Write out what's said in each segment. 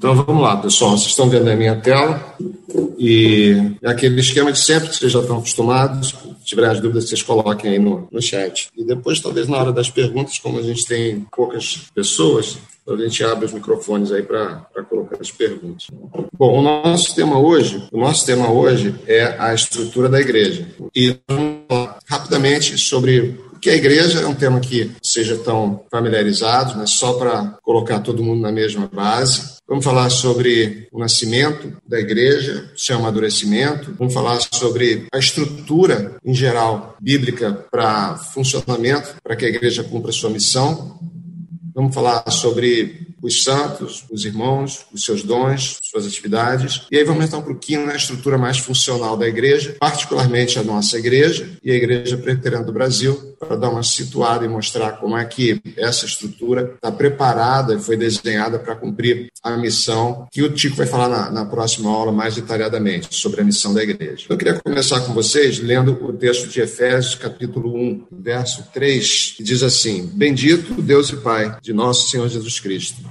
Então vamos lá, pessoal. Vocês estão vendo a minha tela e é aquele esquema de sempre que vocês já estão acostumados. Se tiverem dúvidas, vocês coloquem aí no, no chat. E depois, talvez na hora das perguntas, como a gente tem poucas pessoas, a gente abre os microfones aí para colocar as perguntas. Bom, o nosso tema hoje, o nosso tema hoje é a estrutura da igreja. E rapidamente sobre que a igreja é um tema que seja tão familiarizado, mas só para colocar todo mundo na mesma base. Vamos falar sobre o nascimento da igreja, seu amadurecimento. Vamos falar sobre a estrutura em geral bíblica para funcionamento, para que a igreja cumpra sua missão. Vamos falar sobre os santos, os irmãos, os seus dons, suas atividades. E aí vamos entrar um pouquinho na estrutura mais funcional da igreja, particularmente a nossa igreja e a Igreja Presbiteriana do Brasil, para dar uma situada e mostrar como é que essa estrutura está preparada e foi desenhada para cumprir a missão que o Tico vai falar na, na, próxima aula mais detalhadamente sobre a missão da igreja. Eu queria começar com vocês lendo o texto de Efésios, capítulo 1, verso 3, que diz assim: Bendito Deus e Pai de nosso Senhor Jesus Cristo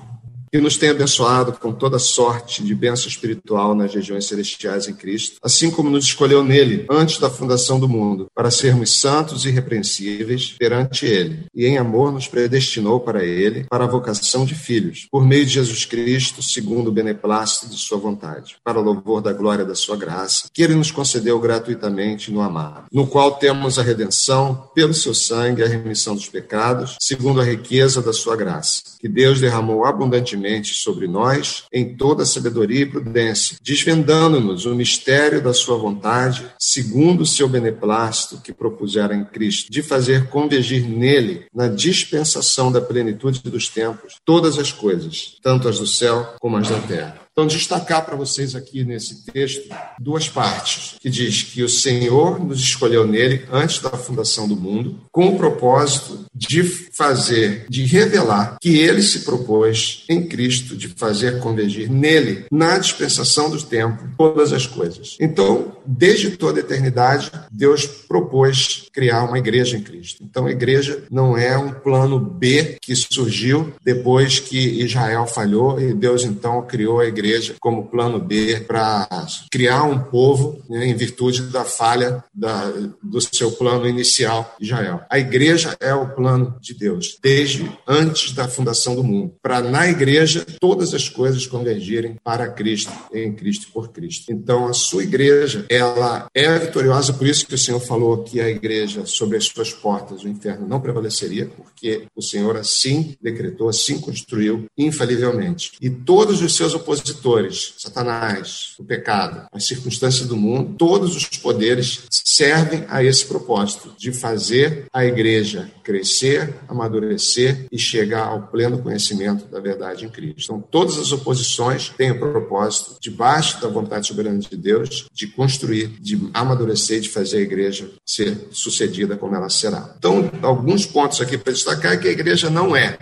que nos tem abençoado com toda sorte de bênção espiritual nas regiões celestiais em Cristo, assim como nos escolheu nele antes da fundação do mundo, para sermos santos e irrepreensíveis perante ele, e em amor nos predestinou para ele, para a vocação de filhos, por meio de Jesus Cristo, segundo o beneplácito de sua vontade, para o louvor da glória da sua graça, que ele nos concedeu gratuitamente no amado, no qual temos a redenção pelo seu sangue, a remissão dos pecados, segundo a riqueza da sua graça, que Deus derramou abundantemente sobre nós em toda sabedoria e prudência, desvendando-nos o mistério da sua vontade, segundo o seu beneplácito que propusera em Cristo, de fazer convergir nele, na dispensação da plenitude dos tempos, todas as coisas, tanto as do céu como as da terra então, destacar para vocês aqui nesse texto duas partes, que diz que o Senhor nos escolheu nele antes da fundação do mundo, com o propósito de fazer, de revelar que ele se propôs em Cristo de fazer convergir nele, na dispensação do tempo, todas as coisas. Então, desde toda a eternidade, Deus propôs criar uma igreja em Cristo. Então, a igreja não é um plano B que surgiu depois que Israel falhou e Deus então criou a igreja como plano B para criar um povo né, em virtude da falha da, do seu plano inicial, Israel. A igreja é o plano de Deus, desde antes da fundação do mundo, para na igreja todas as coisas convergirem para Cristo, em Cristo e por Cristo. Então, a sua igreja, ela é vitoriosa, por isso que o Senhor falou que a igreja, sobre as suas portas, o inferno não prevaleceria, porque o Senhor assim decretou, assim construiu, infalivelmente. E todos os seus opositores Satanás, o pecado, as circunstâncias do mundo, todos os poderes servem a esse propósito de fazer a igreja crescer, amadurecer e chegar ao pleno conhecimento da verdade em Cristo. Então, todas as oposições têm o propósito, debaixo da vontade soberana de Deus, de construir, de amadurecer, de fazer a igreja ser sucedida como ela será. Então, alguns pontos aqui para destacar é que a igreja não é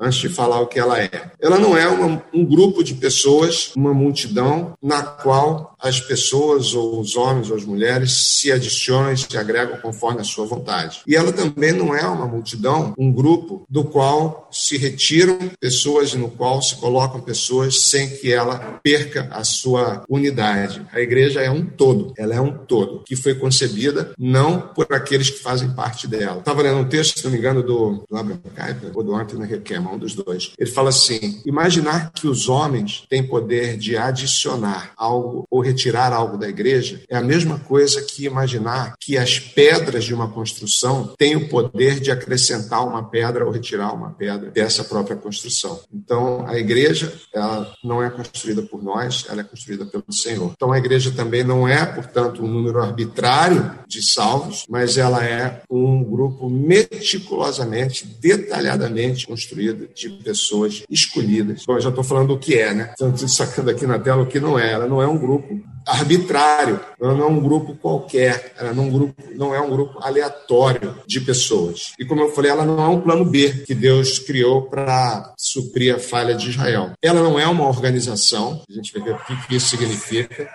antes de falar o que ela é. Ela não é uma, um grupo de pessoas, uma multidão na qual as pessoas, ou os homens ou as mulheres, se adicionam e se agregam conforme a sua vontade. E ela também não é uma multidão, um grupo do qual se retiram pessoas e no qual se colocam pessoas sem que ela perca a sua unidade. A igreja é um todo, ela é um todo, que foi concebida não por aqueles que fazem parte dela. Estava lendo um texto, se não me engano, do, do Abraham Kuyper ou do Anthony Requema, um dos dois. Ele fala assim: imaginar que os homens têm poder de adicionar algo ou retirar algo da igreja é a mesma coisa que imaginar que as pedras de uma construção têm o poder de acrescentar uma pedra ou retirar uma pedra dessa própria construção. Então, a igreja ela não é construída por nós, ela é construída pelo Senhor. Então, a igreja também não é, portanto, um número arbitrário de salvos, mas ela é um grupo meticulosamente, detalhadamente construído de pessoas escolhidas. Bom, eu já estou falando o que é, né? Estou sacando aqui na tela o que não é. Ela não é um grupo arbitrário, ela não é um grupo qualquer, ela não, é um grupo, não é um grupo aleatório de pessoas. E como eu falei, ela não é um plano B que Deus criou para suprir a falha de Israel. Ela não é uma organização, a gente vai ver o que isso significa.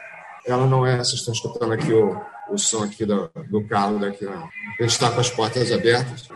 Ela não é, vocês estão escutando aqui o, o som aqui do, do carro daqui. Não. A gente está com as portas abertas.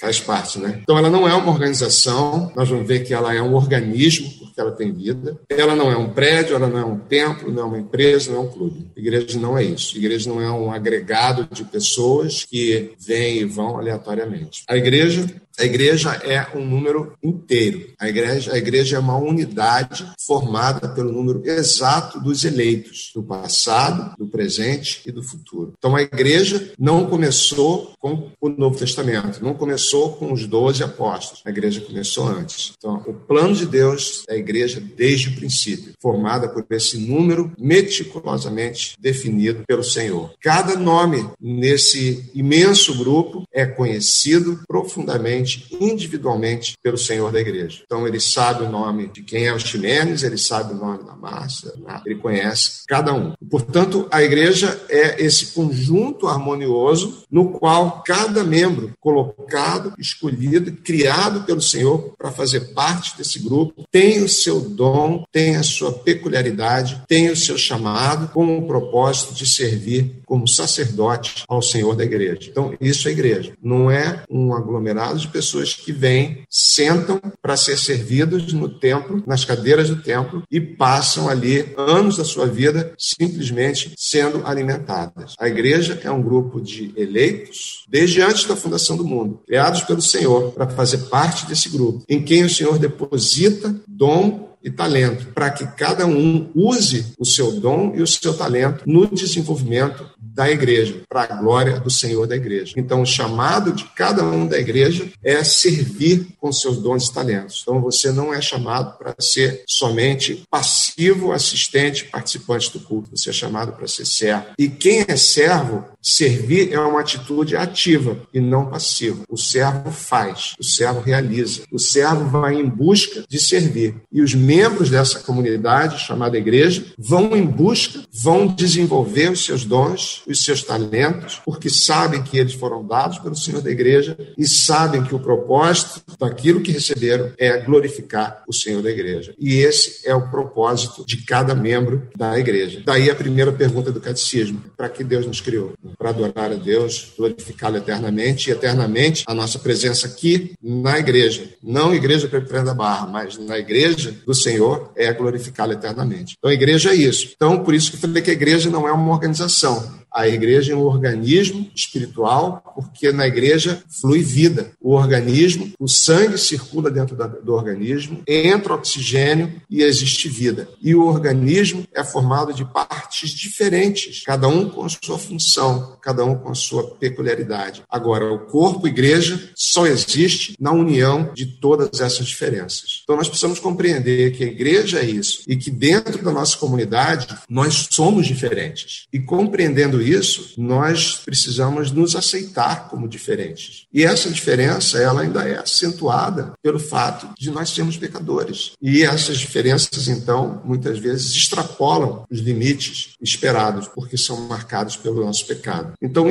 Faz parte, né? Então, ela não é uma organização, nós vamos ver que ela é um organismo, porque ela tem vida. Ela não é um prédio, ela não é um templo, não é uma empresa, não é um clube. igreja não é isso. igreja não é um agregado de pessoas que vêm e vão aleatoriamente. A igreja a igreja é um número inteiro. A igreja, a igreja é uma unidade formada pelo número exato dos eleitos, do passado, do presente e do futuro. Então a igreja não começou com o Novo Testamento, não começou com os doze apóstolos. A igreja começou antes. Então o plano de Deus é a igreja desde o princípio, formada por esse número meticulosamente definido pelo Senhor. Cada nome nesse imenso grupo é conhecido profundamente individualmente pelo Senhor da igreja. Então ele sabe o nome de quem é o Ximenes, ele sabe o nome da Márcia, né? ele conhece cada um. Portanto, a igreja é esse conjunto harmonioso no qual cada membro colocado, escolhido, criado pelo Senhor para fazer parte desse grupo, tem o seu dom, tem a sua peculiaridade, tem o seu chamado com o propósito de servir como sacerdote ao Senhor da igreja. Então, isso é igreja. Não é um aglomerado de pessoas que vêm, sentam para ser servidos no templo, nas cadeiras do templo, e passam ali anos da sua vida simplesmente sendo alimentadas. A igreja é um grupo de eleitos, desde antes da fundação do mundo, criados pelo Senhor para fazer parte desse grupo, em quem o Senhor deposita dom e talento, para que cada um use o seu dom e o seu talento no desenvolvimento da igreja, para a glória do Senhor da igreja. Então, o chamado de cada um da igreja é servir com seus dons e talentos. Então, você não é chamado para ser somente passivo, assistente, participante do culto. Você é chamado para ser servo. E quem é servo, servir é uma atitude ativa e não passiva. O servo faz, o servo realiza, o servo vai em busca de servir. E os membros dessa comunidade chamada igreja vão em busca, vão desenvolver os seus dons os seus talentos, porque sabem que eles foram dados pelo Senhor da igreja e sabem que o propósito daquilo que receberam é glorificar o Senhor da igreja. E esse é o propósito de cada membro da igreja. Daí a primeira pergunta do catecismo: para que Deus nos criou? Para adorar a Deus, glorificá-lo eternamente e eternamente a nossa presença aqui na igreja, não igreja Presbiteriana da Barra, mas na igreja do Senhor é glorificá-lo eternamente. Então a igreja é isso. Então por isso que eu falei que a igreja não é uma organização, a igreja é um organismo espiritual, porque na igreja flui vida. O organismo, o sangue circula dentro do organismo, entra oxigênio e existe vida. E o organismo é formado de partes diferentes, cada um com a sua função, cada um com a sua peculiaridade. Agora, o corpo igreja só existe na união de todas essas diferenças. Então, nós precisamos compreender que a igreja é isso e que dentro da nossa comunidade nós somos diferentes. E compreendendo isso, nós precisamos nos aceitar como diferentes. E essa diferença, ela ainda é acentuada pelo fato de nós sermos pecadores. E essas diferenças, então, muitas vezes extrapolam os limites esperados, porque são marcados pelo nosso pecado. Então,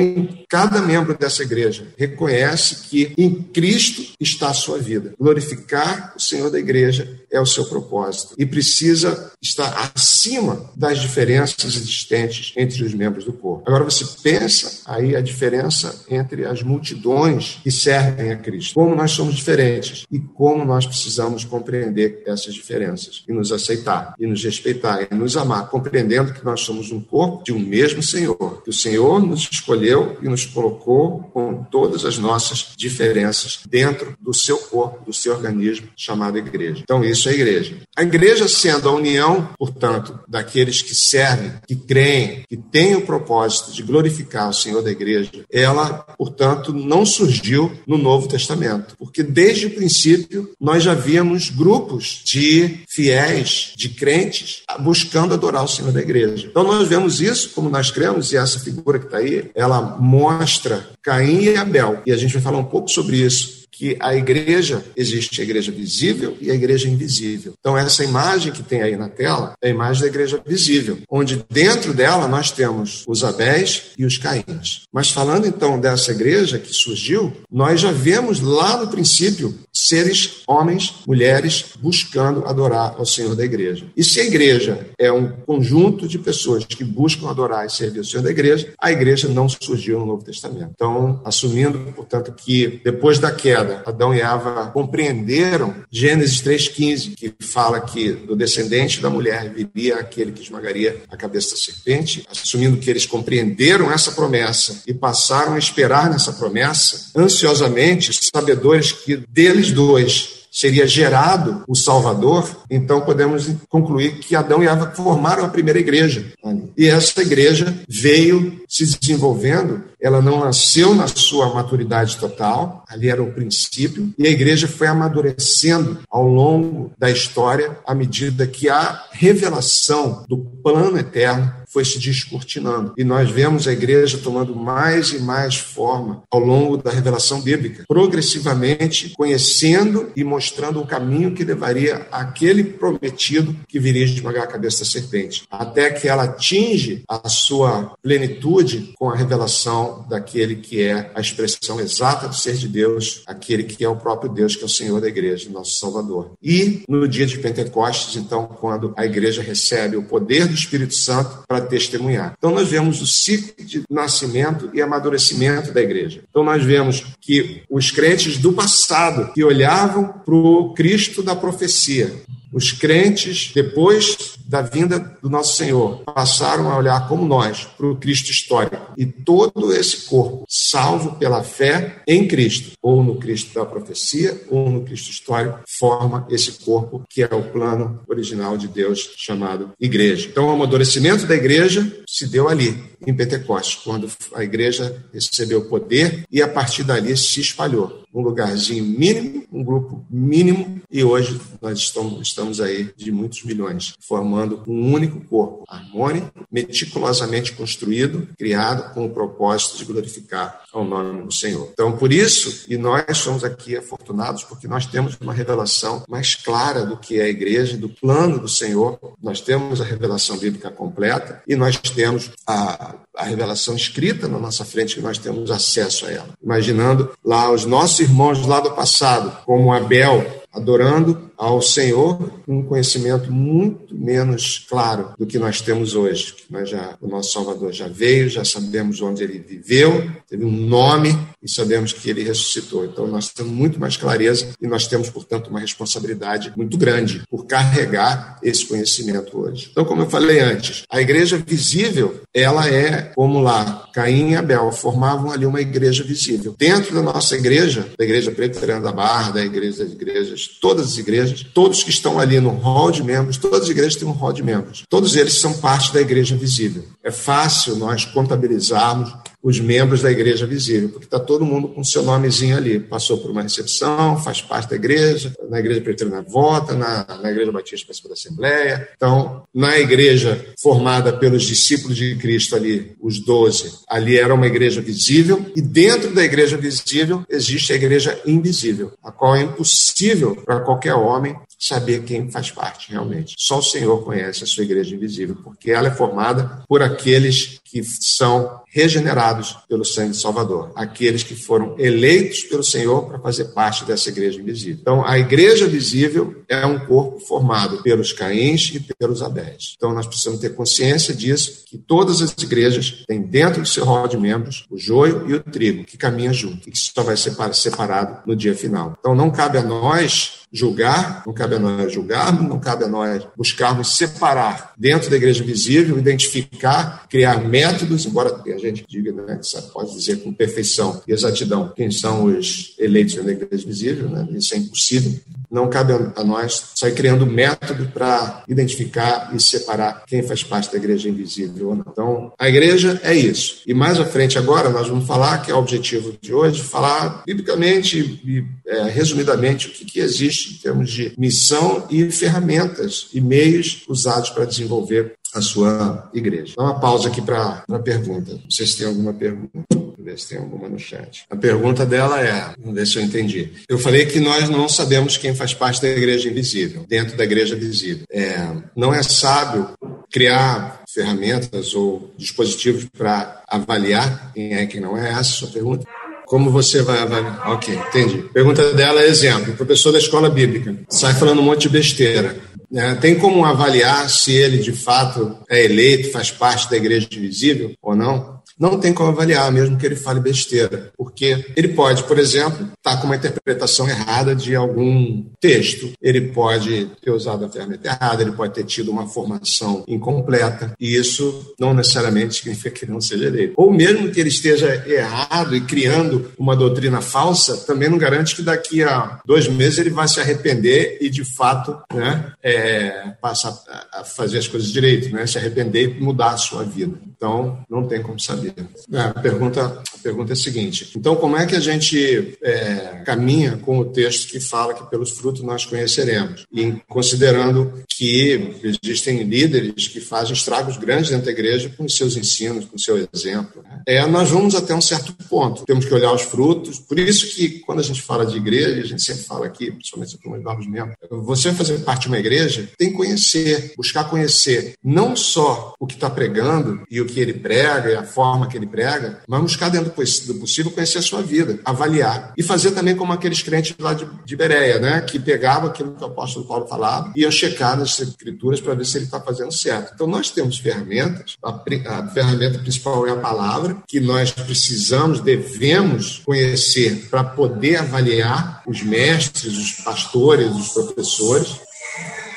cada membro dessa igreja reconhece que em Cristo está a sua vida. Glorificar o Senhor da igreja é o seu propósito e precisa estar acima das diferenças existentes entre os membros do corpo. Agora você pensa aí a diferença entre as multidões que servem a Cristo. Como nós somos diferentes e como nós precisamos compreender essas diferenças e nos aceitar e nos respeitar e nos amar, compreendendo que nós somos um corpo de um mesmo Senhor, que o Senhor nos escolheu e nos colocou com todas as nossas diferenças dentro do seu corpo, do seu organismo chamado igreja. Então isso é igreja. A igreja sendo a união, portanto, daqueles que servem, que creem, que têm o propósito propósito de glorificar o Senhor da igreja, ela, portanto, não surgiu no Novo Testamento, porque desde o princípio nós já víamos grupos de fiéis, de crentes, buscando adorar o Senhor da igreja. Então nós vemos isso, como nós cremos, e essa figura que está aí, ela mostra Caim e Abel, e a gente vai falar um pouco sobre isso que a igreja existe a igreja visível e a igreja invisível. Então, essa imagem que tem aí na tela é a imagem da igreja visível, onde dentro dela nós temos os Abéis e os Caíns. Mas falando então dessa igreja que surgiu, nós já vemos lá no princípio seres, homens, mulheres, buscando adorar ao Senhor da igreja. E se a igreja é um conjunto de pessoas que buscam adorar e servir ao Senhor da igreja, a igreja não surgiu no Novo Testamento. Então, assumindo, portanto, que depois da queda, Adão e Eva compreenderam Gênesis 3,15, que fala que do descendente da mulher viria aquele que esmagaria a cabeça da serpente, assumindo que eles compreenderam essa promessa e passaram a esperar nessa promessa, ansiosamente, sabedores que deles dois seria gerado o Salvador, então podemos concluir que Adão e Eva formaram a primeira igreja. E essa igreja veio se desenvolvendo, ela não nasceu na sua maturidade total, ali era o princípio, e a igreja foi amadurecendo ao longo da história à medida que a revelação do plano eterno foi se descortinando. E nós vemos a igreja tomando mais e mais forma ao longo da revelação bíblica, progressivamente conhecendo e mostrando o caminho que levaria àquele prometido que viria esmagar a cabeça da serpente, até que ela atinge a sua plenitude com a revelação daquele que é a expressão exata do ser de Deus, aquele que é o próprio Deus, que é o Senhor da igreja, nosso Salvador. E no dia de Pentecostes, então, quando a igreja recebe o poder do Espírito Santo para testemunhar. Então, nós vemos o ciclo de nascimento e amadurecimento da igreja. Então, nós vemos que os crentes do passado que olhavam para o Cristo da profecia, os crentes, depois da vinda do nosso Senhor, passaram a olhar como nós para o Cristo histórico. E todo esse corpo, salvo pela fé em Cristo, ou no Cristo da profecia, ou no Cristo histórico, forma esse corpo que é o plano original de Deus chamado igreja. Então, o amadurecimento da igreja se deu ali, em Pentecostes, quando a igreja recebeu poder e a partir dali se espalhou. Um lugarzinho mínimo, um grupo mínimo, e hoje nós estamos, estamos aí de muitos milhões, formando um único corpo, harmônico, meticulosamente construído, criado com o propósito de glorificar ao nome do Senhor. Então, por isso, e nós somos aqui afortunados, porque nós temos uma revelação mais clara do que é a igreja, do plano do Senhor. Nós temos a revelação bíblica completa e nós temos a, a revelação escrita na nossa frente, que nós temos acesso a ela. Imaginando lá os nossos irmãos lá do passado, como Abel, adorando ao Senhor um conhecimento muito menos claro do que nós temos hoje. Nós já, o nosso Salvador já veio, já sabemos onde ele viveu, teve um nome e sabemos que ele ressuscitou. Então nós temos muito mais clareza e nós temos, portanto, uma responsabilidade muito grande por carregar esse conhecimento hoje. Então, como eu falei antes, a igreja visível, ela é como lá, Caim e Abel formavam ali uma igreja visível. Dentro da nossa igreja, da igreja Presbiteriana da Barra, da igreja das igrejas, todas as igrejas, todos que estão ali no hall de membros, todas as igrejas têm um hall de membros. Todos eles são parte da igreja visível. É fácil nós contabilizarmos os membros da igreja visível, porque está todo mundo com seu nomezinho ali. Passou por uma recepção, faz parte da igreja, na igreja preteriana vota, na, na igreja batista participa da assembleia. Então, na igreja formada pelos discípulos de Cristo ali, os doze, ali era uma igreja visível, e dentro da igreja visível existe a igreja invisível, a qual é impossível para qualquer homem saber quem faz parte realmente. Só o Senhor conhece a sua igreja invisível, porque ela é formada por aqueles que são regenerados pelo sangue do Salvador, aqueles que foram eleitos pelo Senhor para fazer parte dessa igreja invisível. Então, a igreja visível é um corpo formado pelos Caíns e pelos Abéis. Então, nós precisamos ter consciência disso, que todas as igrejas têm dentro do seu rol de membros o joio e o trigo, que caminham junto, e que só vai ser separado no dia final. Então, não cabe a nós julgar, não cabe a nós julgarmos, não cabe a nós buscarmos separar dentro da igreja visível, identificar, criar métodos, embora a gente diga, né, que pode dizer com perfeição e exatidão quem são os eleitos da igreja visível, né, isso é impossível. Não cabe a nós sair criando método para identificar e separar quem faz parte da igreja invisível ou não. Então, a igreja é isso. E mais à frente agora nós vamos falar, que é o objetivo de hoje, falar biblicamente e é, resumidamente o que, que existe em termos de missão e ferramentas e meios usados para desenvolver a sua igreja. Dá uma pausa aqui para a pergunta. Não sei se tem alguma pergunta. ver se tem alguma no chat. A pergunta dela é: vamos ver se eu entendi. Eu falei que nós não sabemos quem faz parte da igreja invisível, dentro da igreja visível. É, não é sábio criar ferramentas ou dispositivos para avaliar quem é e quem não é? Essa é a sua pergunta? Como você vai avaliar? Ok, entendi. Pergunta dela é exemplo. Professor da escola bíblica sai falando um monte de besteira. É, tem como avaliar se ele de fato é eleito, faz parte da igreja invisível ou não? Não tem como avaliar, mesmo que ele fale besteira, porque ele pode, por exemplo, estar tá com uma interpretação errada de algum texto, ele pode ter usado a ferramenta errada, ele pode ter tido uma formação incompleta, e isso não necessariamente significa que não seja eleito. Ou mesmo que ele esteja errado e criando uma doutrina falsa, também não garante que daqui a dois meses ele vai se arrepender e, de fato, né, é, passar a fazer as coisas direito, né, se arrepender e mudar a sua vida. Então, não tem como saber. A, pergunta, a pergunta é a seguinte: então, como é que a gente é, caminha com o texto que fala que pelos frutos nós conheceremos? E considerando que existem líderes que fazem estragos grandes dentro da igreja com seus ensinos, com seu exemplo. Né? É, nós vamos até um certo ponto. Temos que olhar os frutos. Por isso que, quando a gente fala de igreja, a gente sempre fala aqui, principalmente para os novos membros, você fazer parte de uma igreja tem que conhecer, buscar conhecer não só o que está pregando e o que ele prega e a forma forma que ele prega, mas buscar dentro do possível conhecer a sua vida, avaliar. E fazer também como aqueles crentes lá de, de Bereia, né? que pegavam aquilo que o apóstolo Paulo falava e iam checar nas escrituras para ver se ele está fazendo certo. Então nós temos ferramentas, a, a ferramenta principal é a palavra, que nós precisamos, devemos conhecer para poder avaliar os mestres, os pastores, os professores.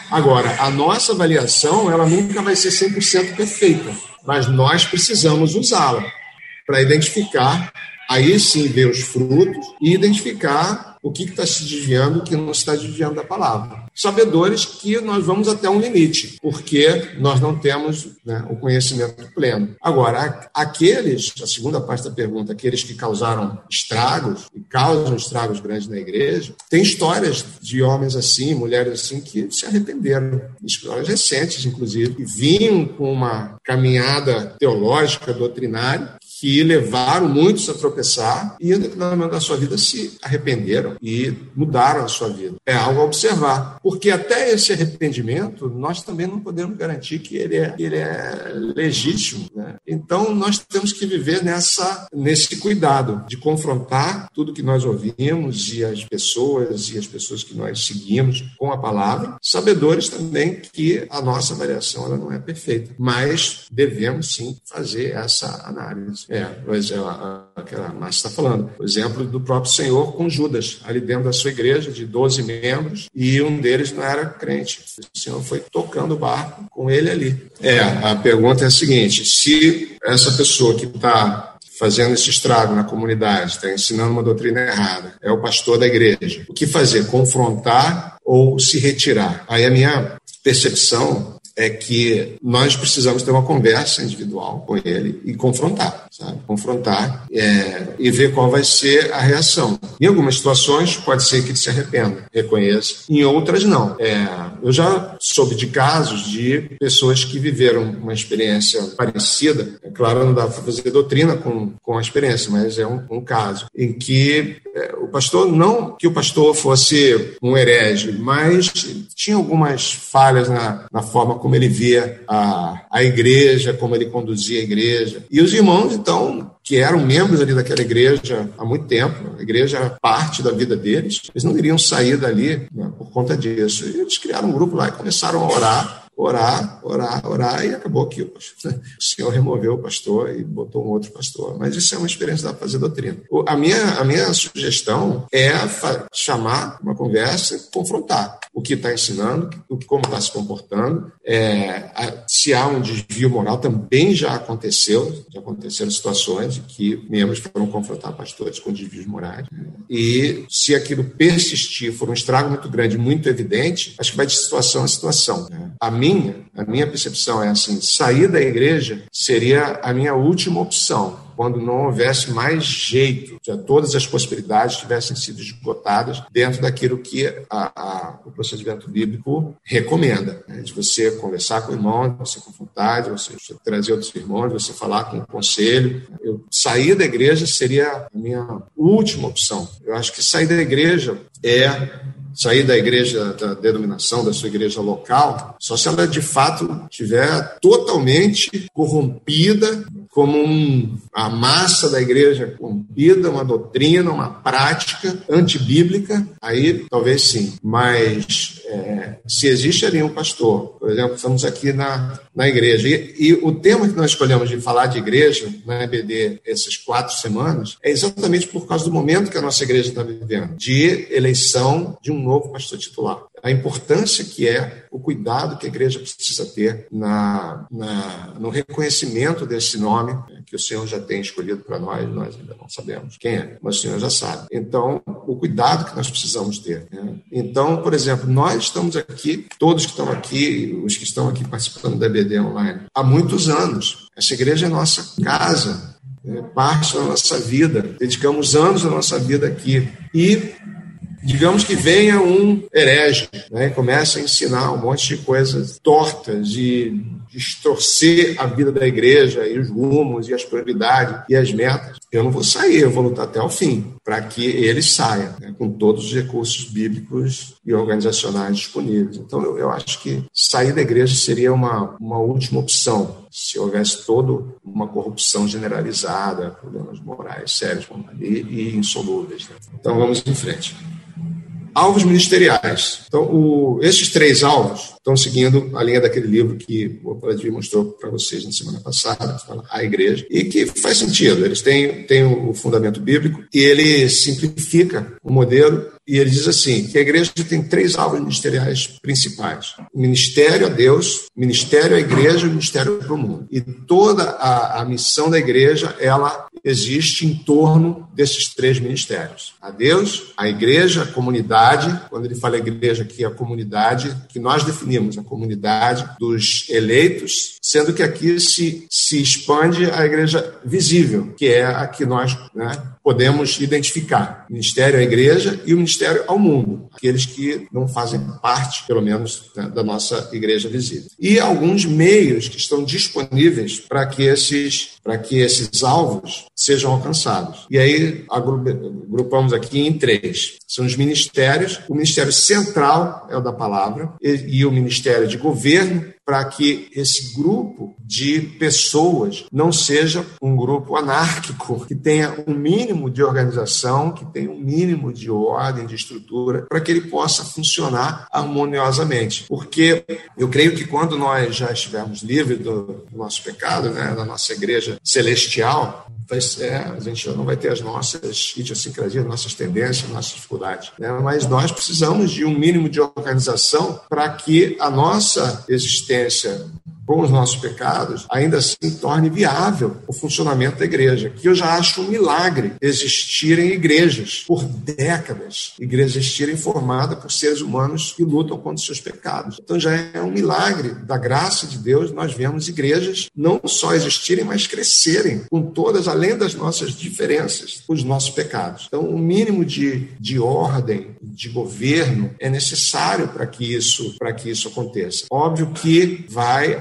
Agora, a nossa avaliação, ela nunca vai ser 100% perfeita mas nós precisamos usá-la para identificar, aí sim ver os frutos e identificar o que está se desviando e o que não está desviando da palavra. Sabedores que nós vamos até um limite, porque nós não temos né, o conhecimento pleno. Agora, aqueles, a segunda parte da pergunta, aqueles que causaram estragos e causam estragos grandes na igreja, tem histórias de homens assim, mulheres assim, que se arrependeram, histórias recentes, inclusive, e vinham com uma caminhada teológica, doutrinária, que levaram muitos a tropeçar e, no final da sua vida, se arrependeram e mudaram a sua vida. É algo a observar, porque até esse arrependimento, nós também não podemos garantir que ele é, ele é legítimo. Né? Então, nós temos que viver nessa, nesse cuidado de confrontar tudo que nós ouvimos e as pessoas e as pessoas que nós seguimos com a palavra, sabedores também que a nossa avaliação ela não é perfeita, mas devemos sim fazer essa análise. É, pois é, aquela Márcia está falando. O exemplo do próprio Senhor com Judas, ali dentro da sua igreja, de 12 membros, e um deles não era crente. O Senhor foi tocando o barco com ele ali. É, a pergunta é a seguinte: se essa pessoa que está fazendo esse estrago na comunidade, está ensinando uma doutrina errada, é o pastor da igreja, o que fazer? Confrontar ou se retirar? Aí a minha percepção é que nós precisamos ter uma conversa individual com ele e confrontar, sabe? Confrontar é, e ver qual vai ser a reação. Em algumas situações, pode ser que ele se arrependa, reconheça. Em outras, não. É, eu já soube de casos de pessoas que viveram uma experiência parecida. É claro, não dá para fazer doutrina com, com a experiência, mas é um, um caso em que é, o pastor, não que o pastor fosse um herege, mas tinha algumas falhas na, na forma como ele via a, a igreja, como ele conduzia a igreja. E os irmãos, então, que eram membros ali daquela igreja há muito tempo, a igreja era parte da vida deles, eles não iriam sair dali né, por conta disso. E eles criaram um grupo lá e começaram a orar orar, orar, orar, e acabou que o Senhor removeu o pastor e botou um outro pastor. Mas isso é uma experiência da fazer doutrina. A minha, a minha sugestão é chamar uma conversa e confrontar o que está ensinando, o que, como está se comportando. É, se há um desvio moral, também já aconteceu, já aconteceram situações em que membros foram confrontar pastores com desvios morais. E se aquilo persistir, for um estrago muito grande, muito evidente, acho que vai de situação a situação. Né? A minha minha, a minha percepção é assim: sair da igreja seria a minha última opção quando não houvesse mais jeito, já todas as possibilidades tivessem sido esgotadas dentro daquilo que a, a, o procedimento bíblico recomenda, né? de você conversar com o irmão, você confrontar, de você trazer outros irmãos, de você falar com o conselho. Eu sair da igreja seria a minha última opção. Eu acho que sair da igreja é sair da igreja, da denominação, da sua igreja local, só se ela de fato estiver totalmente corrompida, como um, a massa da igreja corrompida, uma doutrina, uma prática antibíblica, aí talvez sim. Mas é, se existe ali um pastor, por exemplo, estamos aqui na, na igreja, e, e, o tema que nós escolhemos de falar de igreja na EBD essas quatro semanas é exatamente por causa do momento que a nossa igreja está vivendo, de eleição de um novo pastor titular. A importância que é o cuidado que a igreja precisa ter na, na, no reconhecimento desse nome né, que o Senhor já tem escolhido para nós, nós ainda não sabemos quem é, mas o Senhor já sabe. Então, o cuidado que nós precisamos ter. Né? Então, por exemplo, nós estamos aqui, todos que estão aqui, os que estão aqui participando da EBD Online, há muitos anos. Essa igreja é nossa casa, é parte da nossa vida. Dedicamos anos da nossa vida aqui. E digamos que venha um herege, né, começa a ensinar um monte de coisas tortas e distorcer a vida da igreja e os rumos e as prioridades e as metas. Eu não vou sair, eu vou lutar até o fim para que ele saia né, com todos os recursos bíblicos e organizacionais disponíveis. Então, eu, eu acho que sair da igreja seria uma, uma última opção se houvesse toda uma corrupção generalizada, problemas morais sérios e, e insolúveis. Né? Então, vamos em frente. Alvos ministeriais. Então, o, esses três alvos estão seguindo a linha daquele livro que o Vladimir mostrou para vocês na semana passada, que fala A Igreja, e que faz sentido. Eles têm, têm o fundamento bíblico e ele simplifica o modelo e ele diz assim: que a igreja tem três alvos ministeriais principais: ministério a Deus, ministério à igreja e ministério para o mundo. E toda a, a missão da igreja ela existe em torno desses três ministérios: a Deus, a igreja, a comunidade. Quando ele fala igreja aqui, a comunidade que nós definimos, a comunidade dos eleitos, sendo que aqui se, se expande a igreja visível, que é a que nós né, podemos identificar: o ministério à igreja e o ministério ao mundo, aqueles que não fazem parte, pelo menos, né, da nossa igreja visível. E alguns meios que estão disponíveis para que esses, para que esses alvos sejam alcançados. E aí agrupamos aqui em três. São os ministérios. O ministério central é o da palavra e, o ministério de governo para que esse grupo de pessoas não seja um grupo anárquico, que tenha um mínimo de organização, que tenha um mínimo de ordem, de estrutura, para que ele possa funcionar harmoniosamente. Porque eu creio que quando nós já estivermos livres do, do nosso pecado, né, da nossa igreja celestial, vai ser, a gente não vai ter as nossas idiosincrasias, nossas tendências, nossas dificuldades. Né? Mas nós precisamos de um mínimo de organização para que a nossa existência com os nossos pecados, ainda assim torne viável o funcionamento da igreja. Que eu já acho um milagre existirem igrejas por décadas, igrejas existirem formadas por seres humanos que lutam contra os seus pecados. Então já é um milagre da graça de Deus nós vemos igrejas não só existirem, mas crescerem com todas, além das nossas diferenças, os nossos pecados. Então, o um mínimo de, de ordem, de governo é necessário para que isso para que isso aconteça. Óbvio que vai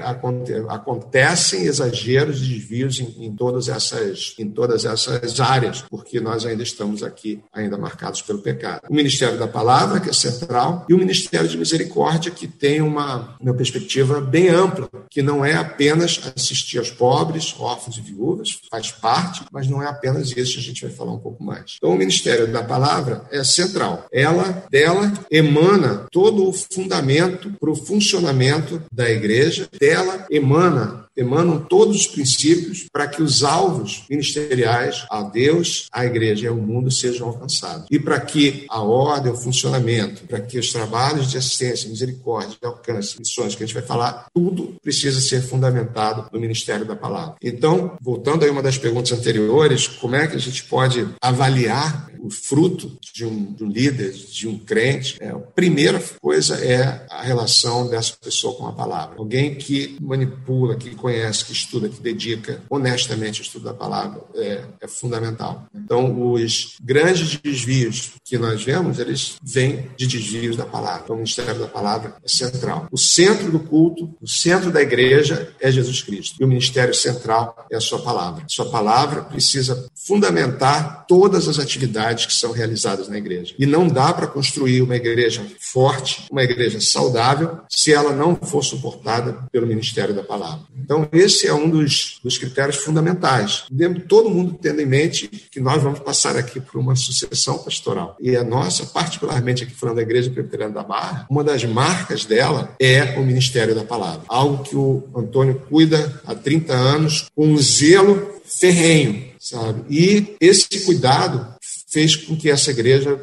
acontecem exageros e desvios em, em, todas essas, em todas essas áreas, porque nós ainda estamos aqui, ainda marcados pelo pecado. O Ministério da Palavra, que é central, e o Ministério de Misericórdia, que tem uma, uma perspectiva bem ampla, que não é apenas assistir aos pobres, órfãos e viúvas, faz parte, mas não é apenas isso, a gente vai falar um pouco mais. Então, o Ministério da Palavra é central. Ela, dela, emana todo o fundamento para o funcionamento da igreja, dela dela emana emanam todos os princípios para que os alvos ministeriais a Deus, a igreja e ao mundo sejam alcançados. E para que a ordem, o funcionamento, para que os trabalhos de assistência, misericórdia, alcance, missões que a gente vai falar, tudo precisa ser fundamentado no ministério da palavra. Então, voltando a uma das perguntas anteriores, como é que a gente pode avaliar o fruto de um, de um líder, de um crente, é, a primeira coisa é a relação dessa pessoa com a palavra. Alguém que manipula, que conhece, que estuda, que dedica honestamente ao estudo da palavra é, é fundamental. Então, os grandes desvios que nós vemos, eles vêm de desvios da palavra. Então, o ministério da palavra é central. O centro do culto, o centro da igreja é Jesus Cristo. E o ministério central é a sua palavra. Sua palavra precisa fundamentar todas as atividades que são realizadas na igreja. E não dá para construir uma igreja forte, uma igreja saudável, se ela não for suportada pelo ministério da palavra. Então, esse é um dos, dos critérios fundamentais. Todo mundo tendo em mente que nós vamos passar aqui por uma sucessão pastoral. E a nossa, particularmente aqui falando da Igreja Presbiteriana da Barra, uma das marcas dela é o ministério da palavra. Algo que o Antônio cuida há 30 anos com um zelo ferrenho, sabe? E esse cuidado fez com que essa igreja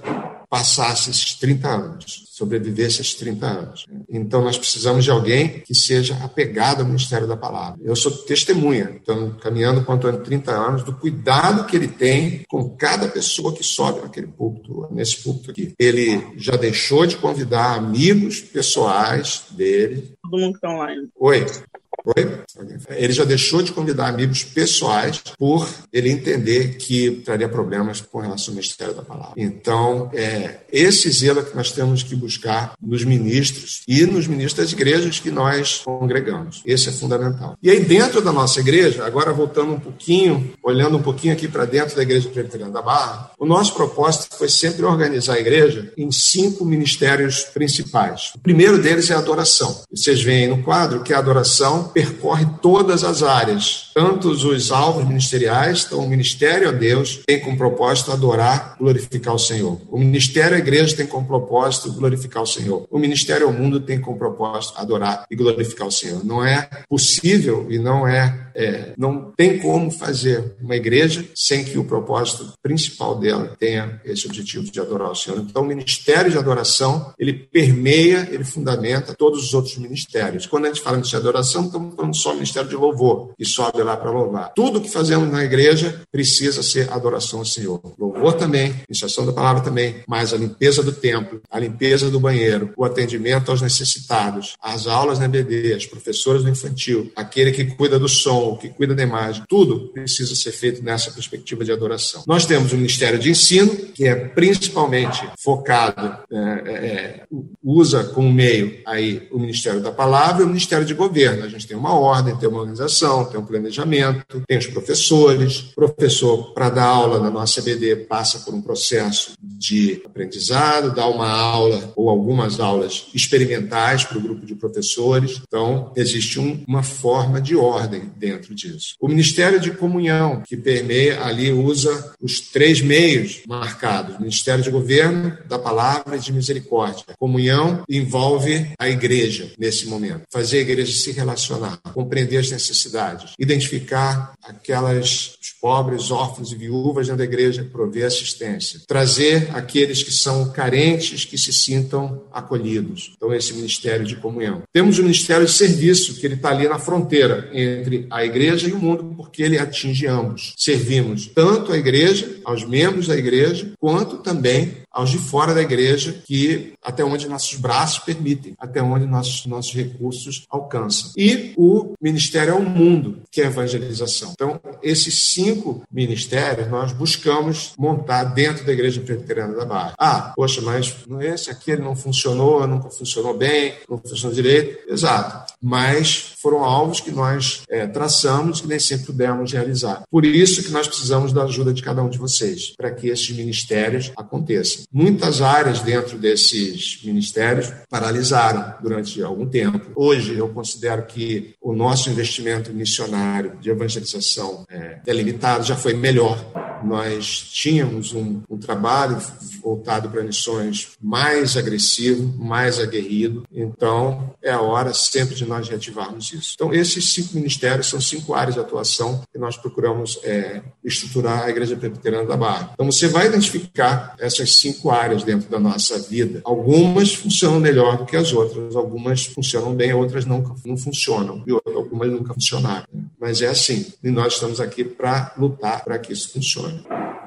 passasse esses 30 anos, sobrevivesse esses 30 anos. Então, nós precisamos de alguém que seja apegado ao ministério da palavra. Eu sou testemunha, então, caminhando com o Antônio 30 anos, do cuidado que ele tem com cada pessoa que sobe naquele púlpito, nesse púlpito aqui. Ele já deixou de convidar amigos pessoais dele. Todo mundo que está online. Oi. Oi? Ele já deixou de convidar amigos pessoais por ele entender que traria problemas com relação ao ministério da palavra. Então, é esse zelo que nós temos que buscar nos ministros e nos ministros das igrejas que nós congregamos. Esse é fundamental. E aí, dentro da nossa igreja, agora voltando um pouquinho, olhando um pouquinho aqui para dentro da Igreja Presbiteriana da Barra, o nosso propósito foi sempre organizar a igreja em cinco ministérios principais. O primeiro deles é a adoração. Vocês veem no quadro que a adoração percorre todas as áreas, tanto os alvos ministeriais, então o ministério a Deus tem como propósito adorar, glorificar o Senhor. O ministério à igreja tem como propósito glorificar o Senhor. O ministério ao mundo tem como propósito adorar e glorificar o Senhor. Não é possível e não é, é não tem como fazer uma igreja sem que o propósito principal dela tenha esse objetivo de adorar o Senhor. Então, o ministério de adoração, ele permeia, ele fundamenta todos os outros ministérios. Quando a gente fala de adoração, estamos falando só ministério de louvor, que sobe lá para louvar. Tudo que fazemos na igreja precisa ser adoração ao Senhor. Louvor também, iniciação da palavra também, mas a limpeza do templo, a limpeza do banheiro, o atendimento aos necessitados, as aulas na EBD, as professoras do infantil, aquele que cuida do som, que cuida da imagem, tudo precisa ser feito nessa perspectiva de adoração. Nós temos o Ministério de Ensino, que é principalmente focado, é, é, é usa como meio aí o Ministério da Palavra e o Ministério de Governo. A gente tem uma ordem, tem uma organização, tem um planejamento, tem os professores. O professor, para dar aula na nossa EBD, passa por um processo de aprendizado, dá uma aula ou algumas aulas experimentais para o grupo de professores. Então, existe um, uma forma de ordem dentro disso. O Ministério de Comunhão, que permeia ali, usa os três meios marcados: Ministério de Governo, da Palavra e de Misericórdia. Comunhão envolve a igreja nesse momento, fazer a igreja se relacionar compreender as necessidades, identificar aquelas pobres, órfãos e viúvas dentro da igreja, prover assistência, trazer aqueles que são carentes que se sintam acolhidos. Então, esse ministério de comunhão. Temos o ministério de serviço, que ele está ali na fronteira entre a igreja e o mundo, porque ele atinge ambos. Servimos tanto a igreja, aos membros da igreja, quanto também aos de fora da igreja, que até onde nossos braços permitem, até onde nossos, nossos recursos alcançam. E o ministério ao mundo, que é a evangelização. Então, esses cinco ministérios nós buscamos montar dentro da Igreja Presbiteriana da Barra. Ah, poxa, mas esse aqui não funcionou, nunca funcionou bem, não funcionou direito. Exato. Mas foram alvos que nós é, traçamos que nem sempre pudemos realizar. Por isso que nós precisamos da ajuda de cada um de vocês, para que esses ministérios aconteçam. Muitas áreas dentro desses ministérios paralisaram durante algum tempo. Hoje, eu considero que o nosso investimento missionário de evangelização é, delimitado já foi melhor nós tínhamos um, um trabalho voltado para missões mais agressivo, mais aguerrido. Então, é a hora sempre de nós reativarmos isso. Então, esses cinco ministérios são cinco áreas de atuação que nós procuramos é, estruturar a Igreja Presbiteriana da Barra. Então, você vai identificar essas cinco áreas dentro da nossa vida. Algumas funcionam melhor do que as outras, algumas funcionam bem, outras não, não funcionam, e algumas nunca funcionaram. Mas é assim, e nós estamos aqui para lutar para que isso funcione.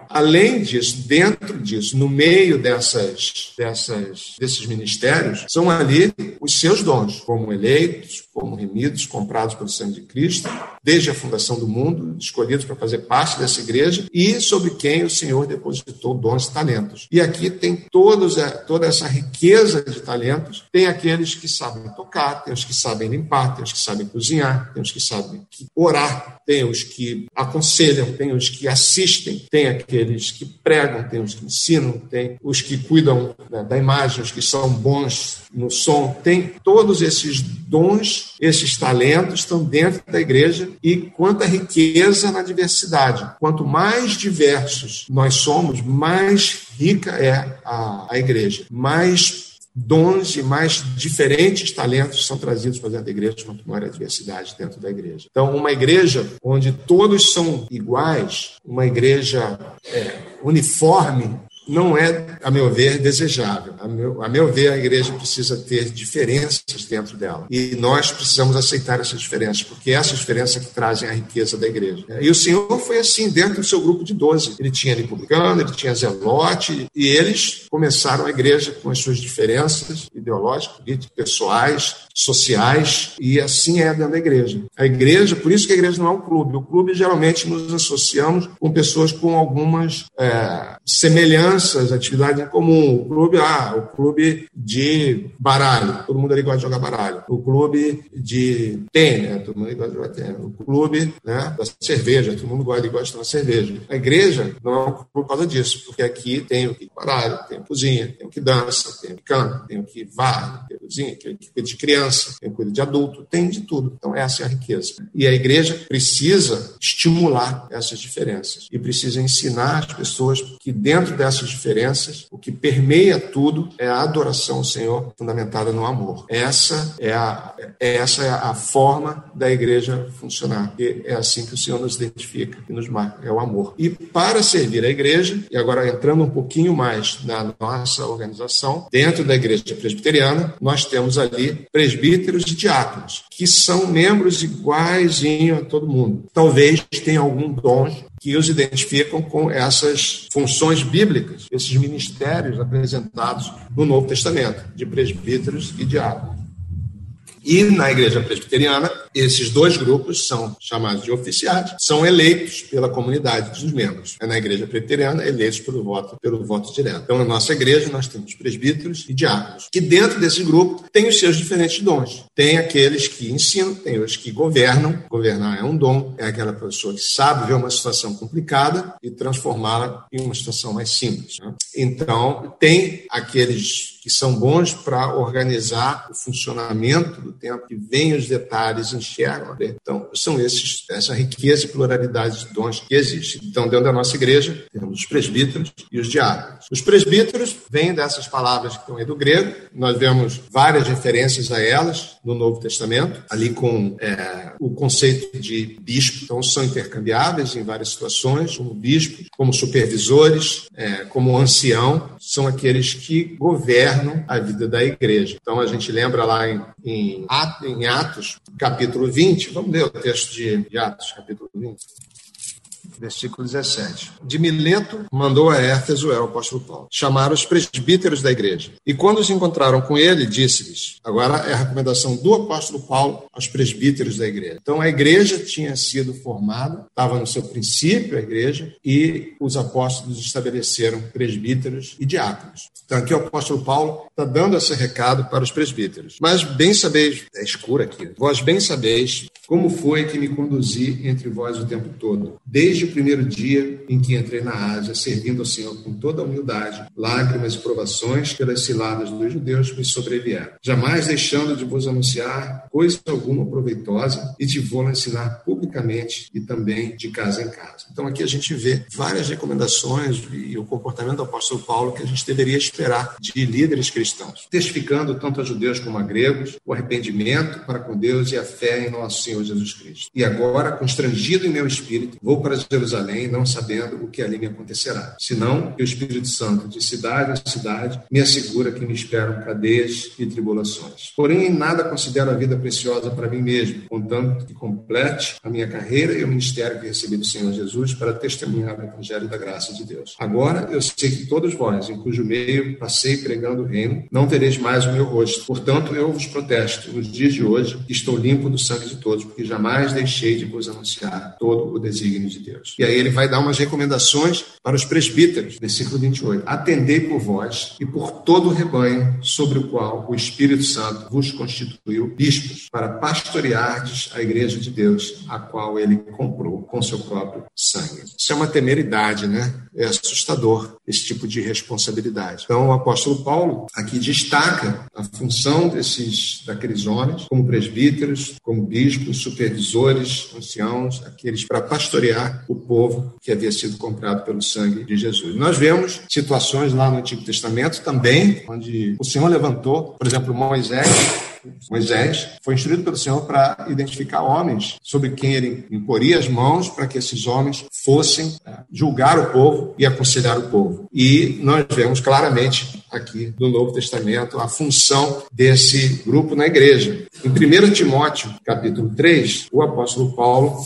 Além disso, dentro disso, no meio dessas, dessas, desses ministérios, são ali os seus dons, como eleitos, como remidos, comprados pelo sangue de Cristo, desde a fundação do mundo, escolhidos para fazer parte dessa igreja, e sobre quem o Senhor depositou dons e talentos. E aqui tem todos, é, toda essa riqueza de talentos. Tem aqueles que sabem tocar, tem os que sabem limpar, tem os que sabem cozinhar, tem os que sabem orar, tem os que aconselham, tem os que assistem, tem aqueles que pregam, tem os que ensinam, tem os que cuidam né, da imagem, os que são bons no som, tem todos esses dons, esses talentos estão dentro da igreja e quanta riqueza na diversidade. Quanto mais diversos nós somos, mais rica é a, a igreja, mais dons e mais diferentes talentos são trazidos para dentro da igreja, quanto maior a diversidade dentro da igreja. Então, uma igreja onde todos são iguais, uma igreja é, uniforme, não é, a meu ver, desejável. A meu, a meu ver, a igreja precisa ter diferenças dentro dela. E nós precisamos aceitar essas diferenças, porque essas diferenças que trazem a riqueza da igreja. E o Senhor foi assim, dentro do seu grupo de doze. Ele tinha ali publicano, ele tinha zelote, e eles começaram a igreja com as suas diferenças ideológicas, pessoais, sociais, e assim é dentro da igreja. A igreja, por isso que a igreja não é um clube. O clube, geralmente, nos associamos com pessoas com algumas é, semelhanças, atividades em comum. O clube, ah, o clube de baralho, todo mundo ali gosta de jogar baralho. O clube de tênis, né? todo mundo ali gosta de jogar tênis. O clube né, da cerveja, todo mundo gosta, gosta de tomar cerveja. A igreja não é por causa disso, porque aqui tem o que baralho, tem que cozinha, tem o que dança, tem o que canta, tem o que varre, tem o cozinha, tem o que cuida de criança, tem o que cuida de adulto, tem de tudo. Então essa é a riqueza. E a igreja precisa estimular essas diferenças e precisa ensinar as pessoas que dentro dessas diferenças, o que permeia tudo é a adoração ao Senhor fundamentada no amor. Essa é a, essa é a forma da igreja funcionar. E é assim que o Senhor nos identifica e nos marca, é o amor. E para servir a igreja, e agora entrando um pouquinho mais na nossa organização, dentro da igreja presbiteriana, nós temos ali presbíteros e diáconos, que são membros iguaizinho a todo mundo. Talvez tenha algum dom que os identificam com essas funções bíblicas, esses ministérios apresentados no Novo Testamento, de presbíteros e diáconos. E na igreja presbiteriana, esses dois grupos são chamados de oficiais, são eleitos pela comunidade dos membros. É na igreja presbiteriana, eleitos pelo voto, pelo voto direto. Então, na nossa igreja, nós temos presbíteros e diáconos, que dentro desse grupo tem os seus diferentes dons. Tem aqueles que ensinam, tem os que governam. Governar é um dom, é aquela pessoa que sabe ver uma situação complicada e transformá-la em uma situação mais simples. Né? Então, tem aqueles que são bons para organizar o funcionamento do tempo, que veem os detalhes, enxergam. Né? Então, são esses, essa riqueza e pluralidade de dons que existe. Então, dentro da nossa igreja, temos os presbíteros e os diáconos. Os presbíteros vêm dessas palavras que estão aí do grego, nós vemos várias referências a elas no Novo Testamento, ali com é, o conceito de bispo, então são intercambiáveis em várias situações, como bispo, como supervisores, é, como ancião, são aqueles que governam a vida da igreja. Então a gente lembra lá em, em, Atos, capítulo 20, vamos ler o texto de Atos, capítulo 20 versículo 17. De Mileto mandou a Éfeso, é o apóstolo Paulo, chamar os presbíteros da igreja. E quando se encontraram com ele, disse-lhes: agora é a recomendação do apóstolo Paulo aos presbíteros da igreja. Então a igreja tinha sido formada, estava no seu princípio a igreja, e os apóstolos estabeleceram presbíteros e diáconos. Então aqui o apóstolo Paulo está dando esse recado para os presbíteros. Mas bem sabeis, é escuro aqui, vós bem sabeis como foi que me conduzi entre vós o tempo todo, desde primeiro dia em que entrei na Ásia, servindo ao Senhor com toda a humildade, lágrimas e provações pelas ciladas dos judeus me sobrevieram. Jamais deixando de vos anunciar coisa alguma proveitosa e de vou ensinar publicamente e também de casa em casa. Então aqui a gente vê várias recomendações e o comportamento do apóstolo Paulo que a gente deveria esperar de líderes cristãos, testificando tanto a judeus como a gregos o arrependimento para com Deus e a fé em nosso Senhor Jesus Cristo. E agora, constrangido em meu espírito, vou para Jerusalém Jerusalém, não sabendo o que ali me acontecerá. Senão que o Espírito Santo, de cidade em cidade, me assegura que me esperam cadeias e tribulações. Porém, em nada considero a vida preciosa para mim mesmo, contanto que complete a minha carreira e o ministério que recebi do Senhor Jesus para testemunhar o Evangelho da graça de Deus. Agora eu sei que todos vós, em cujo meio passei pregando o reino, não tereis mais o meu rosto. Portanto, eu vos protesto nos dias de hoje, que estou limpo do sangue de todos, porque jamais deixei de vos anunciar todo o desígnio de Deus. E aí ele vai dar umas recomendações para os presbíteros, versículo 28. Atendei por vós e por todo o rebanho sobre o qual o Espírito Santo vos constituiu bispos, para pastoreardes a igreja de Deus, a qual ele comprou com seu próprio sangue. Isso é uma temeridade, né? É assustador esse tipo de responsabilidade. Então, o apóstolo Paulo aqui destaca a função desses daqueles homens como presbíteros, como bispos, supervisores, anciãos, aqueles para pastorear o povo que havia sido comprado pelo sangue de Jesus. Nós vemos situações lá no Antigo Testamento também, onde o Senhor levantou, por exemplo, Moisés Moisés foi instruído pelo Senhor para identificar homens sobre quem ele imporia as mãos para que esses homens fossem é, julgar o povo e aconselhar o povo. E nós vemos claramente aqui no Novo Testamento a função desse grupo na igreja. Em 1 Timóteo, capítulo 3, o apóstolo Paulo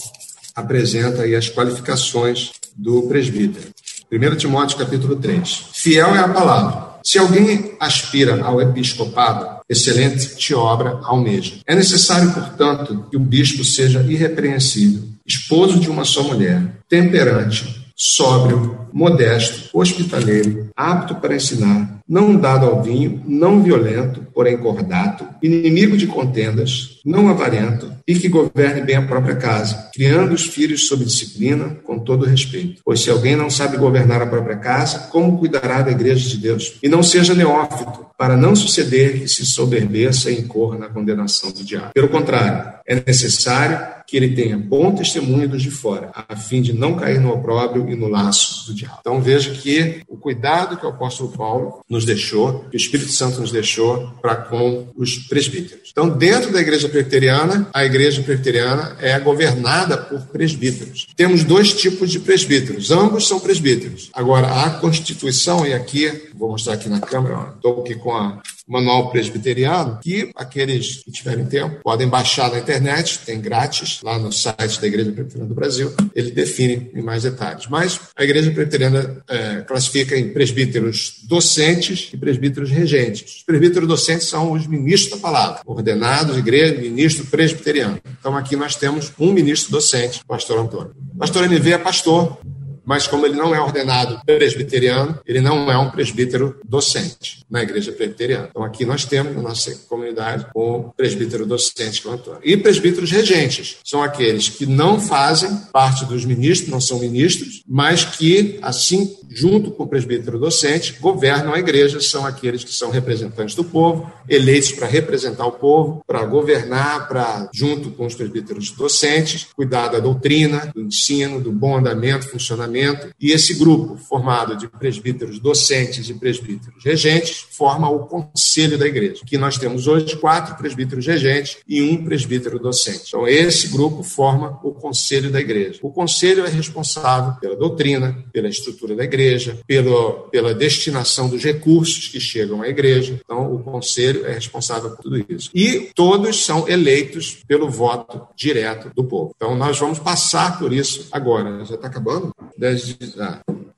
apresenta aí as qualificações do presbítero. 1 Timóteo, capítulo 3. Fiel é a palavra. Se alguém aspira ao episcopado, excelente obra almeja. É necessário, portanto, que o bispo seja irrepreensível, esposo de uma só mulher, temperante, sóbrio, modesto, hospitaleiro, apto para ensinar, não dado ao vinho, não violento, porém cordato, inimigo de contendas, não avarento e que governe bem a própria casa, criando os filhos sob disciplina, com todo respeito. Pois se alguém não sabe governar a própria casa, como cuidará da igreja de Deus? E não seja neófito, para não suceder que se soberbeça e incorra na condenação do diabo. Pelo contrário, é necessário que ele tenha bom testemunho dos de fora, a fim de não cair no opróbrio e no laço do diabo. Então veja que o cuidado que o apóstolo Paulo nos deixou, que o Espírito Santo nos deixou para com os presbíteros. Então, dentro da igreja presbiteriana, a igreja presbiteriana é governada por presbíteros. Temos dois tipos de presbíteros, ambos são presbíteros. Agora, a Constituição, e aqui, vou mostrar aqui na câmera, estou aqui com a manual presbiteriano, que aqueles que tiverem tempo podem baixar na internet, tem grátis, lá no site da Igreja Presbiteriana do Brasil, ele define em mais detalhes. Mas a Igreja Presbiteriana é, classifica em presbíteros docentes e presbíteros regentes. Os presbíteros docentes são os ministros da palavra, ordenados, igreja, ministro presbiteriano. Então aqui nós temos um ministro docente, pastor Antônio. Pastor MV é pastor, mas como ele não é ordenado presbiteriano, ele não é um presbítero docente na igreja presbiteriana. Então aqui nós temos na nossa comunidade o presbítero docente, que é o Antônio. E presbíteros regentes são aqueles que não fazem parte dos ministros, não são ministros, mas que, assim, junto com o presbítero docente, governam a igreja, são aqueles que são representantes do povo, eleitos para representar o povo, para governar, para, junto com os presbíteros docentes, cuidar da doutrina, do ensino, do bom andamento, funcionamento e esse grupo, formado de presbíteros docentes e presbíteros regentes, forma o conselho da igreja, que nós temos hoje quatro presbíteros regentes e um presbítero docente. Então, esse grupo forma o conselho da igreja. O conselho é responsável pela doutrina, pela estrutura da igreja, pelo, pela destinação dos recursos que chegam à igreja. Então, o conselho é responsável por tudo isso. E todos são eleitos pelo voto direto do povo. Então, nós vamos passar por isso agora. Já está acabando? Das,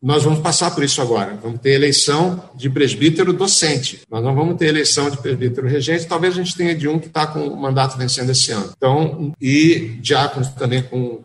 nós vamos passar por isso agora. Vamos ter eleição de presbítero docente. Nós não vamos ter eleição de presbítero regente. Talvez a gente tenha de um que está com o mandato vencendo esse ano. Então, e diáconos também com,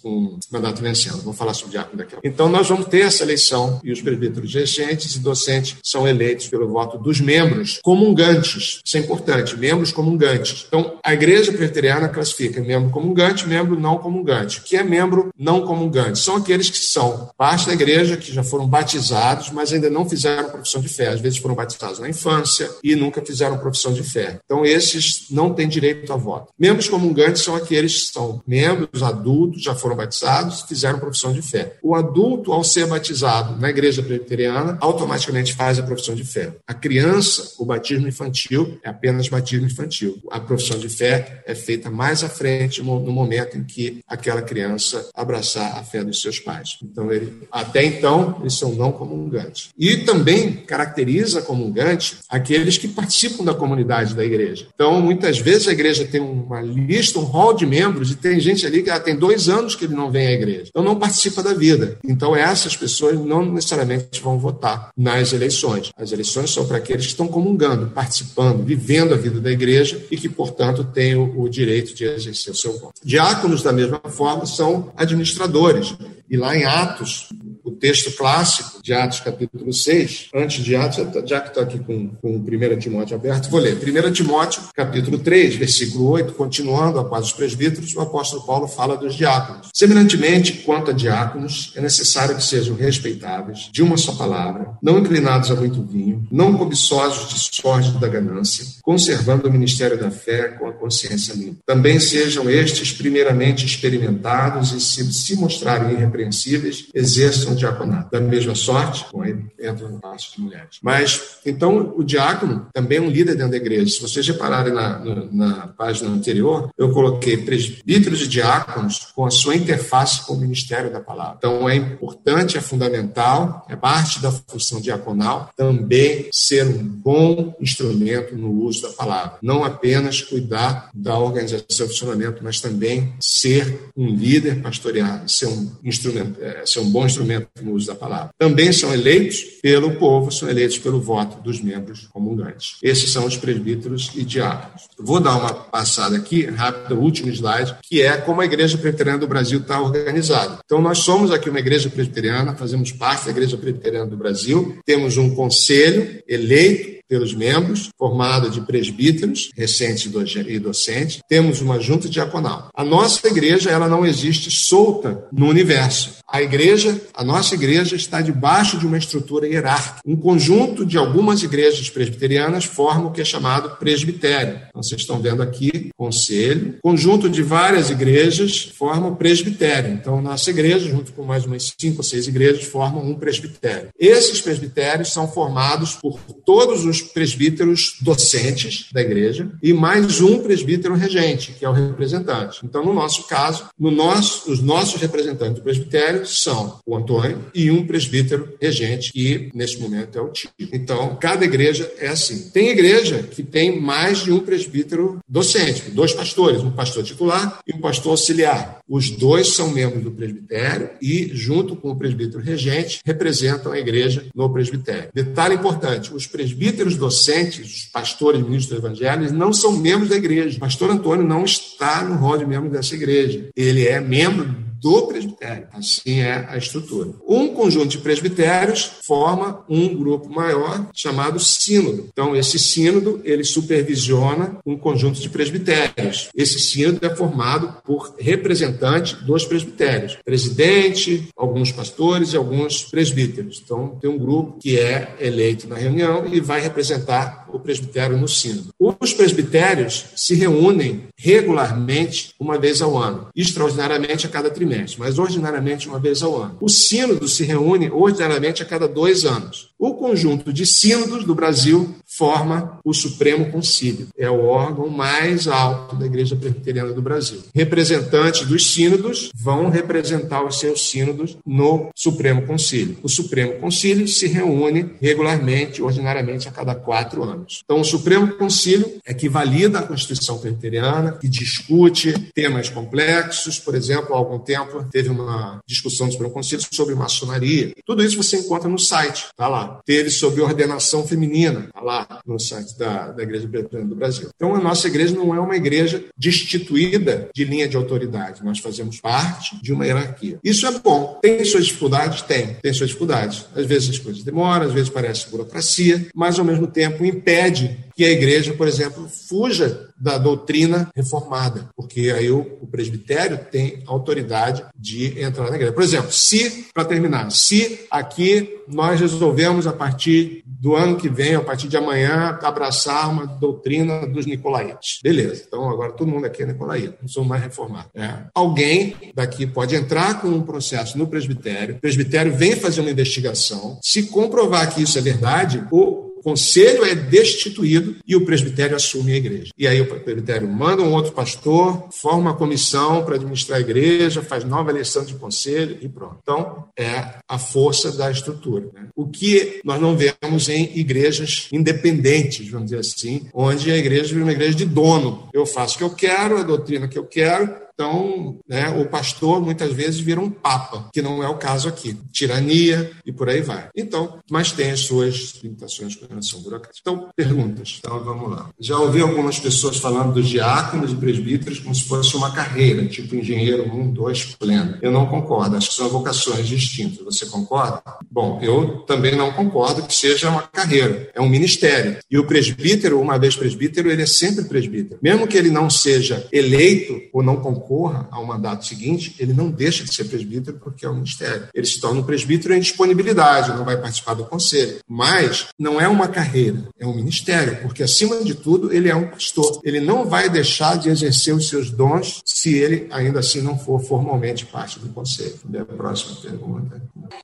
com mandato vencendo. Vamos falar sobre diácono daqui a pouco. Então, nós vamos ter essa eleição e os presbíteros regentes e docentes são eleitos pelo voto dos membros comungantes. Isso é importante, membros comungantes. Então, a igreja presbiteriana classifica membro comungante, membro não comungante. O que é membro não comungante? São aqueles que são parte da igreja que já foram batizados, mas ainda não fizeram profissão de fé. Às vezes foram batizados na infância e nunca fizeram profissão de fé. Então, esses não têm direito a voto. Membros comungantes são aqueles que são membros adultos, já foram batizados fizeram profissão de fé. O adulto, ao ser batizado na igreja presbiteriana, automaticamente faz a profissão de fé. A criança, o batismo infantil, é apenas batismo infantil. A profissão de fé é feita mais à frente, no momento em que aquela criança abraçar a fé dos seus pais. Então, ele, até então, eles são não comungantes. E também caracteriza comungante aqueles que participam da comunidade da igreja. Então, muitas vezes a igreja tem uma lista, um hall de membros, e tem gente ali que tem dois anos que ele não vem à igreja. Então, não participa da vida. Então, essas pessoas não necessariamente vão votar nas eleições. As eleições são para aqueles que estão comungando, participando, vivendo a vida da igreja e que, portanto, têm o, o direito de exercer o seu voto. Diáconos, da mesma forma, são administradores. E lá em Atos, o texto clássico de Atos, capítulo 6, antes de Atos, já que estou aqui com, com 1 Timóteo aberto, vou ler. 1 Timóteo, capítulo 3, versículo 8, continuando após os presbíteros, o apóstolo Paulo fala dos diáconos. Semelhantemente, quanto a diáconos, é necessário que sejam respeitáveis, de uma só palavra, não inclinados a muito vinho, não cobiçosos de sorte da ganância, conservando o ministério da fé com a consciência limpa. Também sejam estes primeiramente experimentados e se, se mostrarem irrepreensíveis, exerçam diaconato. Da mesma sorte, bom, entra no passo de mulheres. Mas, então, o diácono também é um líder dentro da igreja. Se vocês repararem na, na, na página anterior, eu coloquei presbíteros e diáconos com a sua interface com o ministério da palavra. Então, é importante, é fundamental, é parte da função diaconal também ser um bom instrumento no uso da palavra. Não apenas cuidar da organização e funcionamento, mas também ser um líder pastoreado, ser um instrumento, é, ser um bom instrumento no uso da palavra. Também são eleitos pelo povo, são eleitos pelo voto dos membros comungantes. Esses são os presbíteros e diáconos. Vou dar uma passada aqui, rápida, último slide, que é como a Igreja Presbiteriana do Brasil está organizada. Então, nós somos aqui uma igreja presbiteriana, fazemos parte da Igreja Presbiteriana do Brasil, temos um conselho eleito pelos membros, formada de presbíteros, recentes e docentes. Temos uma junta diaconal. A nossa igreja, ela não existe solta no universo. A igreja, a nossa igreja está debaixo de uma estrutura hierárquica. Um conjunto de algumas igrejas presbiterianas forma o que é chamado presbitério. Então, vocês estão vendo aqui, conselho. Conjunto de várias igrejas forma o presbitério. Então, nossa igreja, junto com mais umas cinco ou seis igrejas, formam um presbitério. Esses presbitérios são formados por todos os presbíteros docentes da igreja e mais um presbítero regente, que é o representante. Então, no nosso caso, no nosso, os nossos representantes do presbitério são o Antônio e um presbítero regente, que nesse momento é o Tio. Então, cada igreja é assim. Tem igreja que tem mais de um presbítero docente, dois pastores, um pastor titular e um pastor auxiliar. Os dois são membros do presbitério e, junto com o presbítero regente, representam a igreja no presbitério. Detalhe importante: os presbíteros docentes, os pastores, ministros do evangelho, não são membros da igreja. O pastor Antônio não está no rol de membros dessa igreja. Ele é membro do presbitério. Assim é a estrutura. Um conjunto de presbitérios forma um grupo maior chamado sínodo. Então, esse sínodo, ele supervisiona um conjunto de presbitérios. Esse sínodo é formado por representantes dos presbitérios. Presidente, alguns pastores e alguns presbíteros. Então, tem um grupo que é eleito na reunião e vai representar o presbitério no sínodo. Os presbitérios se reúnem regularmente uma vez ao ano, extraordinariamente a cada trimestre, mas ordinariamente uma vez ao ano. O sínodo se reúne ordinariamente a cada dois anos. O conjunto de sínodos do Brasil forma o Supremo Concílio. É o órgão mais alto da Igreja Presbiteriana do Brasil. Representantes dos sínodos vão representar os seus sínodos no Supremo Concílio. O Supremo Concílio se reúne regularmente, ordinariamente, a cada quatro anos. Então, o Supremo Concílio é que valida a Constituição Presbiteriana, que discute temas complexos. Por exemplo, há algum tempo teve uma discussão do Supremo Concílio sobre maçonaria. Tudo isso você encontra no site, tá lá. Teve sobre ordenação feminina, tá lá no site da, da Igreja Presbiteriana do Brasil. Então, a nossa igreja não é uma igreja destituída de linha de autoridade. Nós fazemos parte de uma hierarquia. Isso é bom. Tem suas dificuldades? Tem. Tem suas dificuldades. Às vezes as coisas demoram, às vezes parece burocracia, mas ao mesmo tempo impede que que a igreja, por exemplo, fuja da doutrina reformada, porque aí o, o presbitério tem autoridade de entrar na igreja. Por exemplo, se, para terminar, se aqui nós resolvemos, a partir do ano que vem, a partir de amanhã, abraçar uma doutrina dos nicolaítas. Beleza, então agora todo mundo aqui é nicolaíta, não somos mais reformados. É. Alguém daqui pode entrar com um processo no presbitério, o presbitério vem fazer uma investigação, se comprovar que isso é verdade, o conselho é destituído e o presbitério assume a igreja. E aí o presbitério manda um outro pastor, forma uma comissão para administrar a igreja, faz nova eleição de conselho e pronto. Então, é a força da estrutura. Né? O que nós não vemos em igrejas independentes, vamos dizer assim, onde a igreja é uma igreja de dono. Eu faço o que eu quero, a doutrina que eu quero, então, né, o pastor muitas vezes vira um papa, que não é o caso aqui. Tirania e por aí vai. Então, mas tem as suas limitações com relação burocrática. Então, perguntas. Então, vamos lá. Já ouvi algumas pessoas falando dos diáconos e presbíteros como se fosse uma carreira, tipo engenheiro 1, 2, pleno. Eu não concordo. Acho que são vocações distintas. Você concorda? Bom, eu também não concordo que seja uma carreira. É um ministério. E o presbítero, uma vez presbítero, ele é sempre presbítero. Mesmo que ele não seja eleito ou não concorda concorra ao mandato seguinte, ele não deixa de ser presbítero porque é um ministério. Ele se torna um presbítero em disponibilidade, não vai participar do conselho. Mas não é uma carreira, é um ministério, porque acima de tudo ele é um pastor. Ele não vai deixar de exercer os seus dons se ele ainda assim não for formalmente parte do conselho. A próxima pergunta.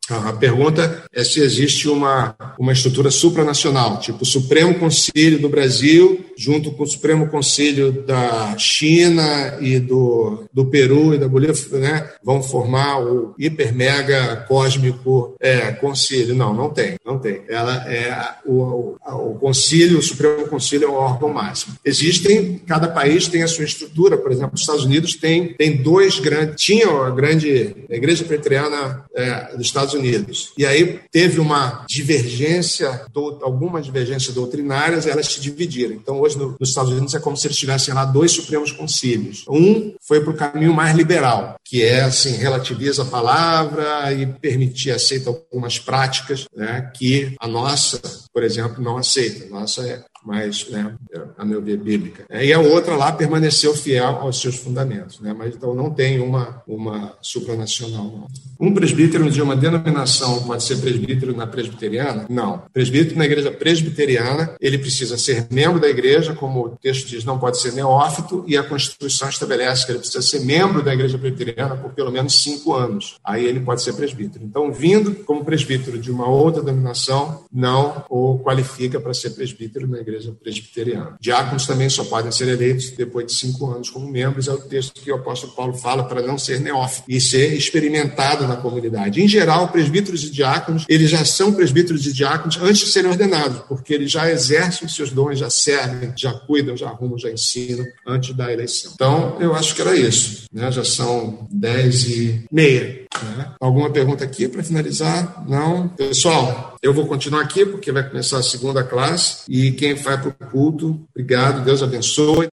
A pergunta é se existe uma, uma estrutura supranacional, tipo o Supremo Conselho do Brasil, junto com o Supremo Conselho da China e do do, Peru e da Bolívia né, vão formar o hiper mega cósmico é, concílio. Não, não tem, não tem. Ela é o, o, o o Supremo Concílio é o órgão máximo. Existem, cada país tem a sua estrutura, por exemplo, os Estados Unidos tem, tem dois grandes, tinha a grande a Igreja Preteriana é, dos Estados Unidos. E aí teve uma divergência, do, algumas divergências doutrinárias, elas se dividiram. Então, hoje no, nos Estados Unidos é como se eles tivessem lá dois Supremos Concílios. Um foi para o caminho mais liberal, que é assim, relativiza a palavra e permitir, aceita algumas práticas né, que a nossa, por exemplo, não aceita. A nossa é mais, né, a meu ver, bíblica. É, e a outra lá permaneceu fiel aos seus fundamentos, né? mas então não tem uma, uma supranacional. Não. Um presbítero de uma denominação pode ser presbítero na presbiteriana? Não. Presbítero na igreja presbiteriana, ele precisa ser membro da igreja, como o texto diz, não pode ser neófito, e a Constituição estabelece que ele precisa ser membro da igreja presbiteriana por pelo menos cinco anos. Aí ele pode ser presbítero. Então, vindo como presbítero de uma outra denominação, não o qualifica para ser presbítero na igreja igreja presbiteriana. Diáconos também só podem ser eleitos depois de cinco anos como membros, é o texto que o apóstolo Paulo fala para não ser neófito e ser experimentado na comunidade. Em geral, presbíteros e diáconos, eles já são presbíteros e diáconos antes de serem ordenados, porque eles já exercem os seus dons, já servem, já cuidam, já arrumam, já ensinam antes da eleição. Então, eu acho que era isso. Né? Já são dez e meia. Né? Alguma pergunta aqui para finalizar? Não? Pessoal, eu vou continuar aqui porque vai começar a segunda classe e quem vai para o culto, obrigado, Deus abençoe.